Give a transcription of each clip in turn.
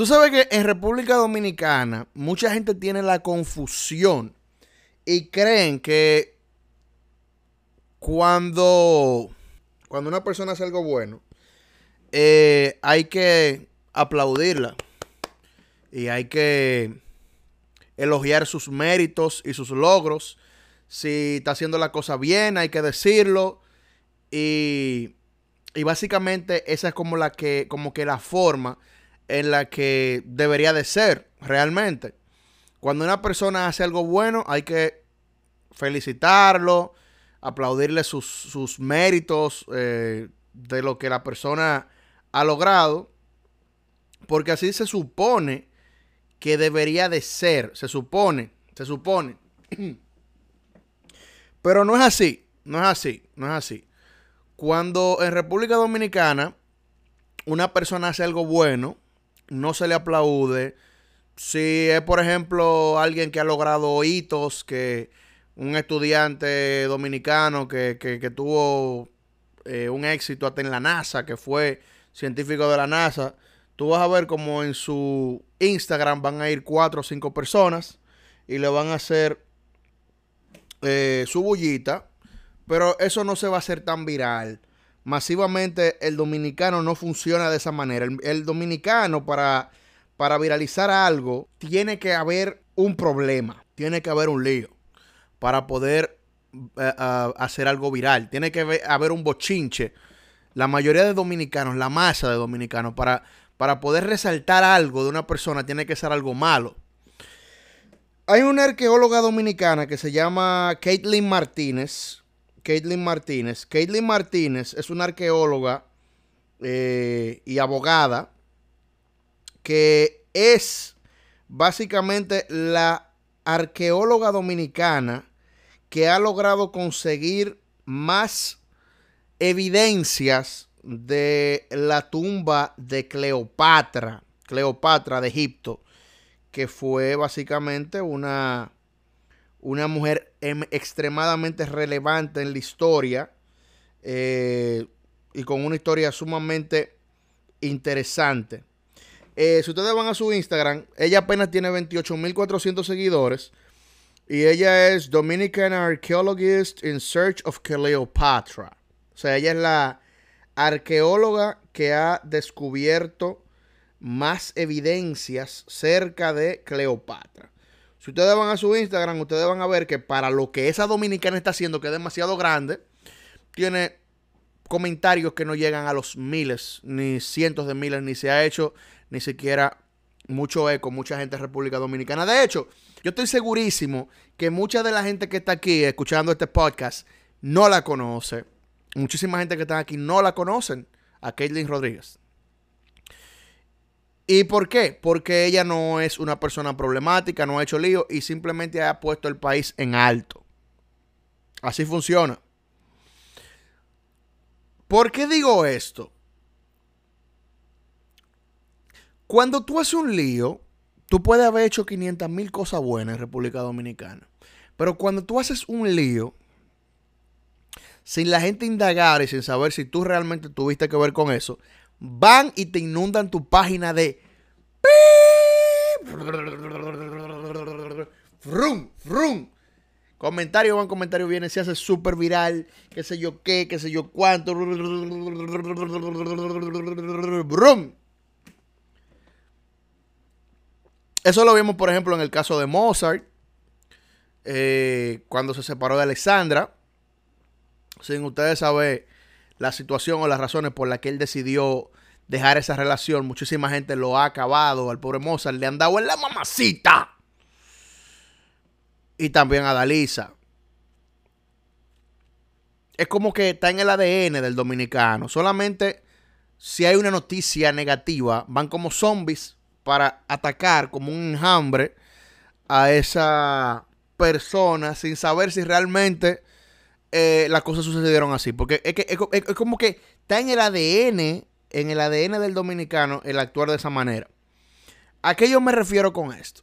Tú sabes que en República Dominicana mucha gente tiene la confusión y creen que cuando, cuando una persona hace algo bueno, eh, hay que aplaudirla y hay que elogiar sus méritos y sus logros. Si está haciendo la cosa bien, hay que decirlo. Y, y básicamente esa es como la que, como que la forma en la que debería de ser realmente. Cuando una persona hace algo bueno, hay que felicitarlo, aplaudirle sus, méritos eh, de lo que la persona ha logrado, porque así se supone que debería de ser, se supone, se supone. Pero no es así, no es así, no es así. Cuando en República Dominicana una persona hace algo bueno, no se le aplaude. Si es, por ejemplo, alguien que ha logrado hitos, que un estudiante dominicano que, tuvo eh, un éxito hasta en la NASA, que fue científico de la NASA, tú vas a ver como en su Instagram van a ir cuatro o cinco personas y le van a hacer eh, su bullita, pero eso no se va a hacer tan viral masivamente el dominicano no funciona de esa manera. El, dominicano para, para viralizar algo tiene que haber un problema, tiene que haber un lío para poder eh, hacer algo viral. Tiene que haber un bochinche. La mayoría de dominicanos, la masa de dominicanos, para, para poder resaltar algo de una persona tiene que ser algo malo. Hay una arqueóloga dominicana que se llama Caitlin Martínez. Caitlin Martínez. Caitlin Martínez es una arqueóloga eh, y abogada que es básicamente la arqueóloga dominicana que ha logrado conseguir más evidencias de la tumba de Cleopatra, Cleopatra de Egipto, que fue básicamente una una mujer em, extremadamente relevante en la historia eh, y con una historia sumamente interesante. Eh, si ustedes van a su Instagram, ella apenas tiene 28.400 seguidores y ella es Dominican Archaeologist in Search of Cleopatra. O sea, ella es la arqueóloga que ha descubierto más evidencias cerca de Cleopatra. Si ustedes van a su Instagram, ustedes van a ver que para lo que esa dominicana está haciendo, que es demasiado grande, tiene comentarios que no llegan a los miles, ni cientos de miles, ni se ha hecho ni siquiera mucho eco, mucha gente de República Dominicana. De hecho, yo estoy segurísimo que mucha de la gente que está aquí escuchando este podcast no la conoce. Muchísima gente que está aquí no la conocen a Caitlin Rodríguez. ¿Y por qué? Porque ella no es una persona problemática, no ha hecho lío y simplemente ha puesto el país en alto. Así funciona. ¿Por qué digo esto? Cuando tú haces un lío, tú puedes haber hecho 500 mil cosas buenas en República Dominicana. Pero cuando tú haces un lío, sin la gente indagar y sin saber si tú realmente tuviste que ver con eso, van y te inundan tu página de frum, frum. Comentario van, comentario viene, se hace súper viral, qué sé yo qué, qué sé yo cuánto. Brum. Eso lo vimos, por ejemplo, en el caso de Mozart, eh, cuando se separó de Alexandra. Sin ustedes saber la situación o las razones por las que él decidió dejar esa relación. Muchísima gente lo ha acabado. Al pobre Mozart le han dado en la mamacita. Y también a Dalisa. Es como que está en el ADN del dominicano. Solamente si hay una noticia negativa, van como zombies para atacar como un enjambre a esa persona sin saber si realmente eh, las cosas sucedieron así. Porque es, que, es como que está en el ADN en el ADN del dominicano el actuar de esa manera. ¿A qué yo me refiero con esto?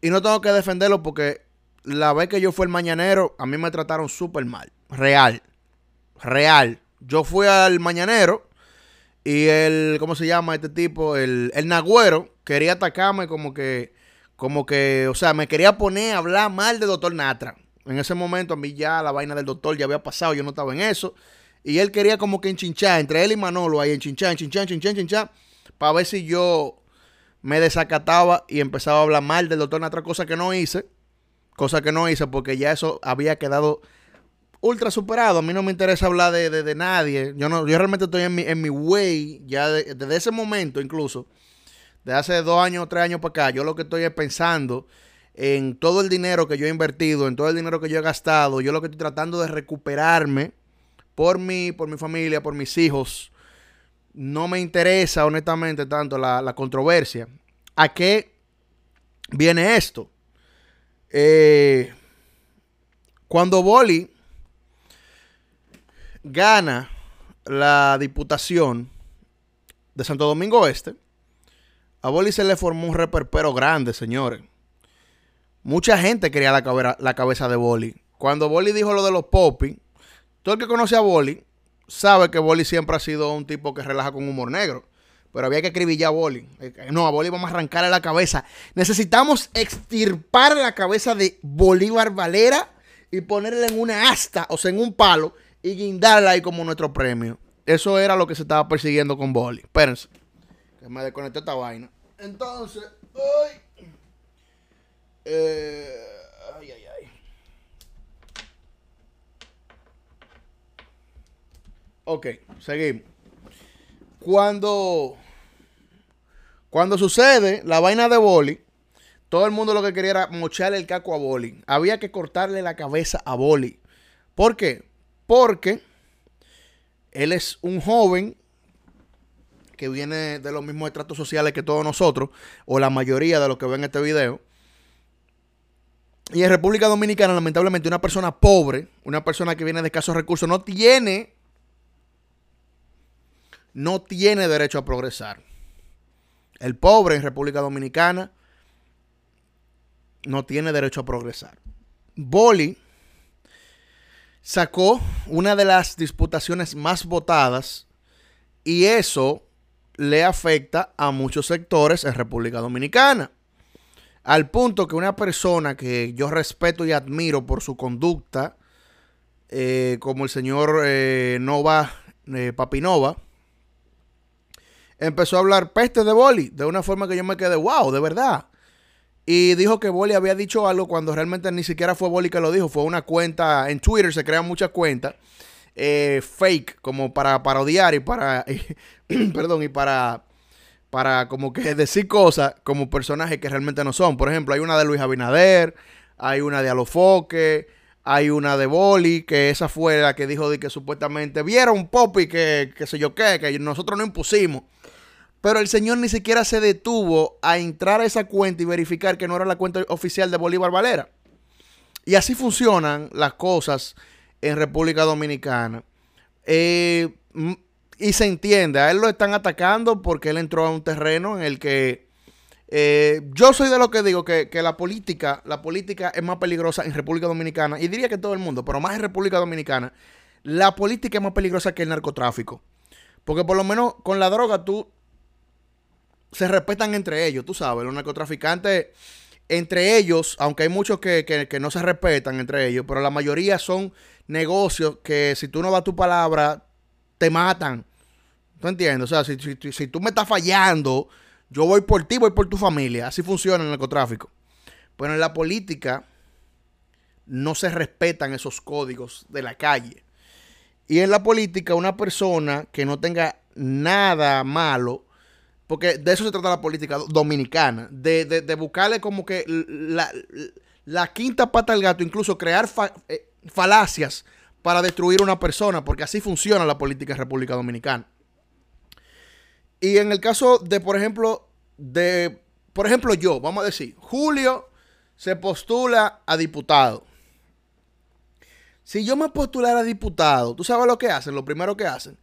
Y no tengo que defenderlo porque la vez que yo fui el mañanero, a mí me trataron súper mal. Real. Real. Yo fui al mañanero Y el, ¿cómo se llama este tipo? El, el Nagüero quería atacarme como que, como que, o sea, me quería poner a hablar mal del doctor Natra. En ese momento a mí ya la vaina del doctor ya había pasado, yo no estaba en eso. Y él quería como que enchinchar, entre él y Manolo ahí, enchinchar, enchinchar, enchinchar, enchinchar, para ver si yo me desacataba y empezaba a hablar mal del doctor Natra, cosa que no hice. Cosa que no hice porque ya eso había quedado ultra superado. A mí no me interesa hablar de, nadie. Yo no, yo realmente estoy en mi, en mi way, ya desde ese momento incluso, de hace dos años, tres años para acá, yo lo que estoy es pensando en todo el dinero que yo he invertido, en todo el dinero que yo he gastado. Yo lo que estoy tratando de recuperarme por mí, por mi familia, por mis hijos. No me interesa honestamente tanto la, la controversia. ¿A qué viene esto? Eh, cuando Boli gana la diputación de Santo Domingo Este, a Boli se le formó un reperpero grande, señores. Mucha gente quería la, cabeza de Boli. Cuando Boli dijo lo de los popis, todo el que conoce a Boli sabe que Boli siempre ha sido un tipo que relaja con humor negro. Pero había que escribir a Boli. Eh, no, a Boli vamos a arrancarle la cabeza. Necesitamos extirpar la cabeza de Bolívar Valera y ponerla en una asta, o sea, en un palo, y guindarla ahí como nuestro premio. Eso era lo que se estaba persiguiendo con Boli. Espérense. Que me desconecté esta vaina. Entonces, ay, eh, ay, ay, ay. Ok, seguimos. Cuando, cuando sucede la vaina de Boli, todo el mundo lo que quería era mocharle el caco a Boli. Había que cortarle la cabeza a Boli. ¿Por qué? Porque él es un joven que viene de los mismos estratos sociales que todos nosotros, o la mayoría de los que ven este video. Y en República Dominicana, lamentablemente, una persona pobre, una persona que viene de escasos recursos, no tiene, no tiene derecho a progresar. El pobre en República Dominicana no tiene derecho a progresar. Boli sacó una de las disputaciones más votadas y eso le afecta a muchos sectores en República Dominicana. Al punto que una persona que yo respeto y admiro por su conducta, eh, como el señor eh, Nova, eh, Papinova, empezó a hablar peste de Boli de una forma que yo me quedé, wow, de verdad. Y dijo que Boli había dicho algo cuando realmente ni siquiera fue Boli que lo dijo. Fue una cuenta en Twitter, se crean muchas cuentas eh, fake como para parodiar y para, perdón, y para, para como que decir cosas como personajes que realmente no son. Por ejemplo, hay una de Luis Abinader, hay una de Alofoque, hay una de Boli, que esa fue la que dijo de que supuestamente vieron Poppy que, que sé yo qué, que nosotros no impusimos. Pero el señor ni siquiera se detuvo a entrar a esa cuenta y verificar que no era la cuenta oficial de Bolívar Valera. Y así funcionan las cosas en República Dominicana. Eh, y se entiende, a él lo están atacando porque él entró a un terreno en el que eh, yo soy de lo que digo que, que, la política, la política es más peligrosa en República Dominicana, y diría que todo el mundo, pero más en República Dominicana, la política es más peligrosa que el narcotráfico. Porque por lo menos con la droga tú se respetan entre ellos, tú sabes, los narcotraficantes, entre ellos, aunque hay muchos que, no se respetan entre ellos, pero la mayoría son negocios que si tú no das tu palabra, te matan. ¿Tú entiendes? O sea, si, tú me estás fallando, yo voy por ti, voy por tu familia. Así funciona el narcotráfico. Pero en la política no se respetan esos códigos de la calle. Y en la política, una persona que no tenga nada malo porque de eso se trata la política dominicana, de, buscarle como que la, quinta pata al gato, incluso crear eh, falacias para destruir una persona, porque así funciona la política en República Dominicana. Y en el caso de, por ejemplo, de, por ejemplo, yo, vamos a decir, Julio se postula a diputado. Si yo me postulara a diputado, ¿tú sabes lo que hacen? Lo primero que hacen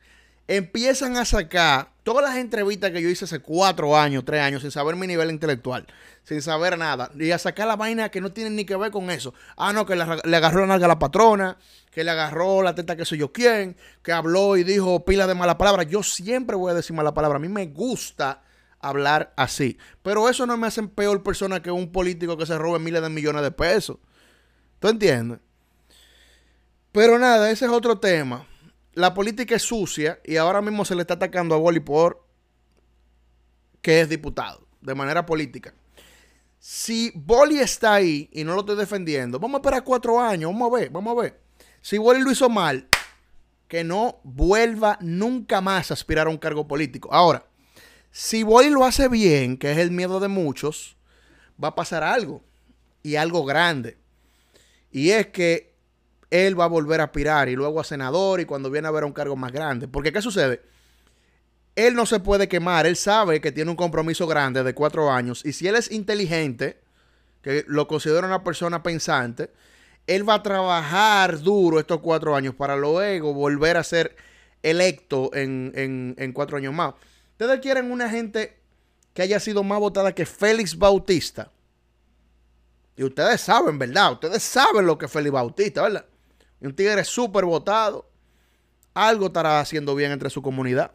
empiezan a sacar todas las entrevistas que yo hice hace cuatro años, tres años, sin saber mi nivel intelectual, sin saber nada, y a sacar la vaina que no tienen ni que ver con eso. Ah, no, que le, agarró la nalga a la patrona, que le agarró la teta que soy yo quién, que habló y dijo pila de mala palabra. Yo siempre voy a decir mala palabra. A mí me gusta hablar así. Pero eso no me hace peor persona que un político que se robe miles de millones de pesos. ¿Tú entiendes? Pero nada, ese es otro tema la política es sucia y ahora mismo se le está atacando a Boli por que es diputado, de manera política. Si Boli está ahí y no lo estoy defendiendo, vamos a esperar cuatro años, vamos a ver, vamos a ver. Si Boli lo hizo mal, que no vuelva nunca más a aspirar a un cargo político. Ahora, si Boli lo hace bien, que es el miedo de muchos, va a pasar algo, y algo grande. Y es que él va a volver a aspirar y luego a senador y cuando viene a ver un cargo más grande. Porque ¿qué sucede? Él no se puede quemar, él sabe que tiene un compromiso grande de cuatro años y si él es inteligente, que lo considera una persona pensante, él va a trabajar duro estos cuatro años para luego volver a ser electo en, en cuatro años más. Ustedes quieren una gente que haya sido más votada que Félix Bautista. Y ustedes saben, ¿verdad? Ustedes saben lo que es Félix Bautista, ¿verdad? Un tigre súper votado. Algo estará haciendo bien entre su comunidad.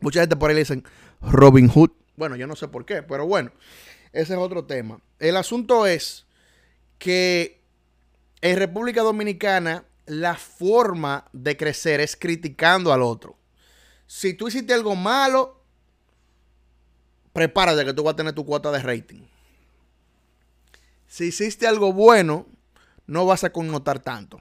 Mucha gente por ahí le dicen Robin Hood. Bueno, yo no sé por qué, pero bueno, ese es otro tema. El asunto es que en República Dominicana la forma de crecer es criticando al otro. Si tú hiciste algo malo, prepárate que tú vas a tener tu cuota de rating. Si hiciste algo bueno, no vas a connotar tanto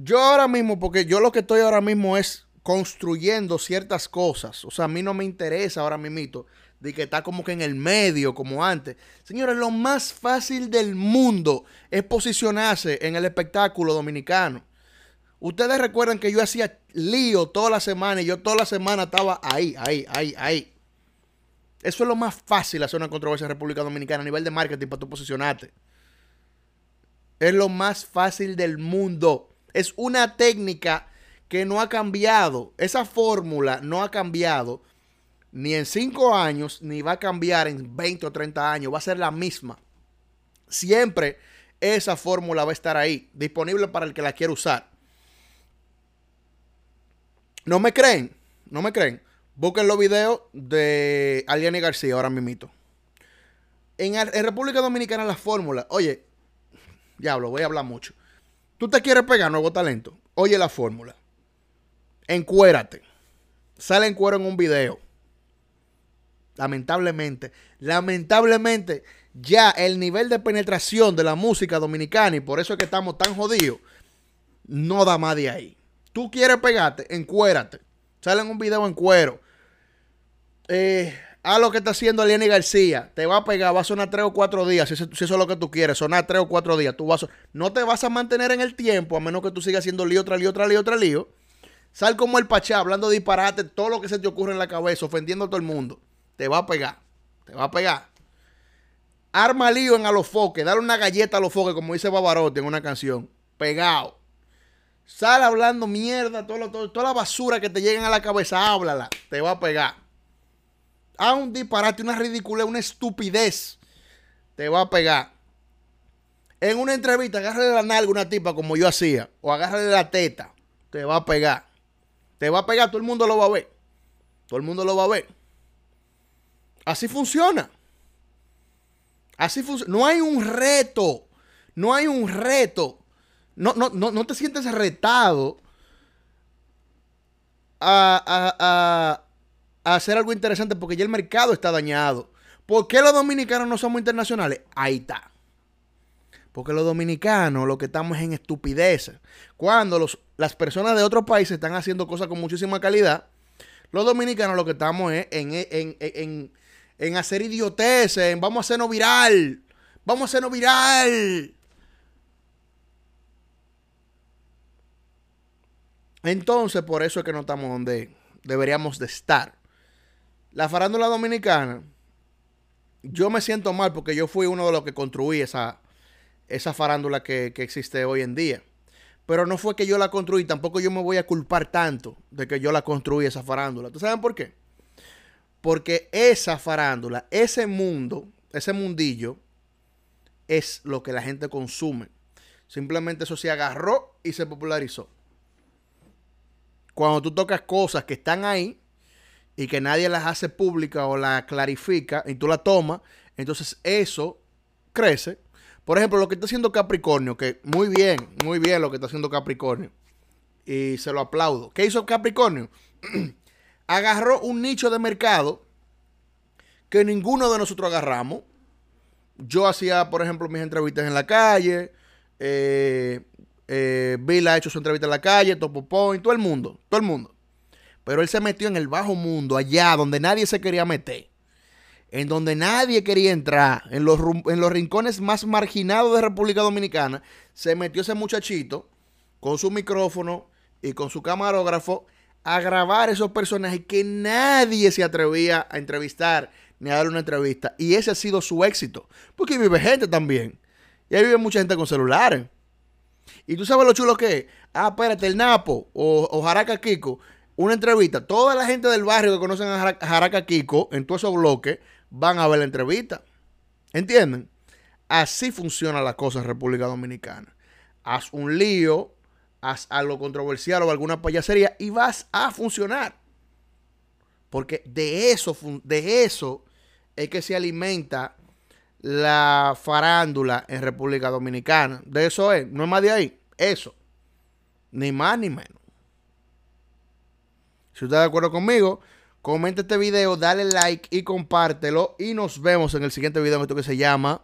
yo ahora mismo, porque yo lo que estoy ahora mismo es construyendo ciertas cosas. O sea, a mí no me interesa ahora mismo de que está como que en el medio, como antes. Señores, lo más fácil del mundo es posicionarse en el espectáculo dominicano. Ustedes recuerdan que yo hacía lío toda la semana y yo toda la semana estaba ahí, ahí, ahí, ahí. Eso es lo más fácil hacer una controversia en República Dominicana a nivel de marketing para tú posicionarte. Es lo más fácil del mundo. Es una técnica que no ha cambiado. Esa fórmula no ha cambiado ni en 5 años, ni va a cambiar en 20 o 30 años. Va a ser la misma. Siempre esa fórmula va a estar ahí, disponible para el que la quiera usar. ¿No me creen? ¿No me creen? Busquen los videos de Aliani García ahora mismo. En, en República Dominicana la fórmula, oye, diablo, voy a hablar mucho. Tú te quieres pegar nuevo talento. Oye la fórmula. Encuérate. Sale en cuero en un video. Lamentablemente, lamentablemente, ya el nivel de penetración de la música dominicana, y por eso es que estamos tan jodidos, no da más de ahí. Tú quieres pegarte, encuérate. Sale en un video en cuero. Eh, a lo que está haciendo Aliani García. Te va a pegar, va a sonar tres o cuatro días, si, eso es lo que tú quieres, sonar tres o cuatro días. Tú vas no te vas a mantener en el tiempo, a menos que tú sigas haciendo lío, tras lío, tras lío, tras lío. Sal como el pachá, hablando de disparate, todo lo que se te ocurre en la cabeza, ofendiendo a todo el mundo. Te va a pegar, te va a pegar. Arma lío en a los foques, dale una galleta a los foques, como dice Babarote en una canción. Pegado. Sal hablando mierda, toda la basura que te lleguen a la cabeza, háblala. Te va a pegar a un disparate, una ridiculez, una estupidez, te va a pegar. En una entrevista, agárrale la nalga a una tipa como yo hacía, o agárrale la teta, te va a pegar. Te va a pegar, todo el mundo lo va a ver. Todo el mundo lo va a ver. Así funciona. Así funciona. No hay un reto. No hay un reto. No, no, no, no te sientes retado a hacer algo interesante porque ya el mercado está dañado. ¿Por qué los dominicanos no somos internacionales? Ahí está. Porque los dominicanos lo que estamos es en estupidez. Cuando los, las personas de otros países están haciendo cosas con muchísima calidad, los dominicanos lo que estamos es en, en, en, en hacer idioteces, en vamos a hacernos viral, vamos a hacernos viral. Entonces, por eso es que no estamos donde deberíamos de estar la farándula dominicana, yo me siento mal porque yo fui uno de los que construí esa, esa farándula que, existe hoy en día. pero no fue que yo la construí, tampoco yo me voy a culpar tanto de que yo la construí esa farándula. ¿Tú saben por qué? Porque esa farándula, ese mundo, ese mundillo, es lo que la gente consume. Simplemente eso se agarró y se popularizó. Cuando tú tocas cosas que están ahí y que nadie las hace públicas o las clarifica y tú la tomas, entonces eso crece por ejemplo, lo que está haciendo Capricornio, que muy bien, muy bien lo que está haciendo Capricornio. Y se lo aplaudo. ¿Qué hizo Capricornio? Agarró un nicho de mercado que ninguno de nosotros agarramos. Yo hacía, por ejemplo, mis entrevistas en la calle. Eh, eh, Bill ha hecho su entrevista en la calle, Topo Point, todo el mundo, todo el mundo. Pero él se metió en el bajo mundo, allá donde nadie se quería meter en donde nadie quería entrar, en los, en los rincones más marginados de República Dominicana, se metió ese muchachito con su micrófono y con su camarógrafo a grabar esos personajes que nadie se atrevía a entrevistar ni a dar una entrevista. Y ese ha sido su éxito. Porque vive gente también. Y ahí vive mucha gente con celulares. Y tú sabes lo chulo que es. Ah, espérate, el Napo o, o Jaraca Kiko. Una entrevista. Toda la gente del barrio que conocen a Jaraca Kiko en todos esos bloques van a ver la entrevista. ¿Entienden? Así funciona la cosa en República Dominicana. Haz un lío, haz algo controversial o alguna payasería y vas a funcionar. Porque de eso, de eso es que se alimenta la farándula en República Dominicana. De eso es, no es más de ahí. Eso. Ni más ni menos. Si usted está de acuerdo conmigo, Comenta este video, dale like y compártelo. Y nos vemos en el siguiente video esto que se llama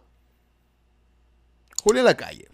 Julio la calle.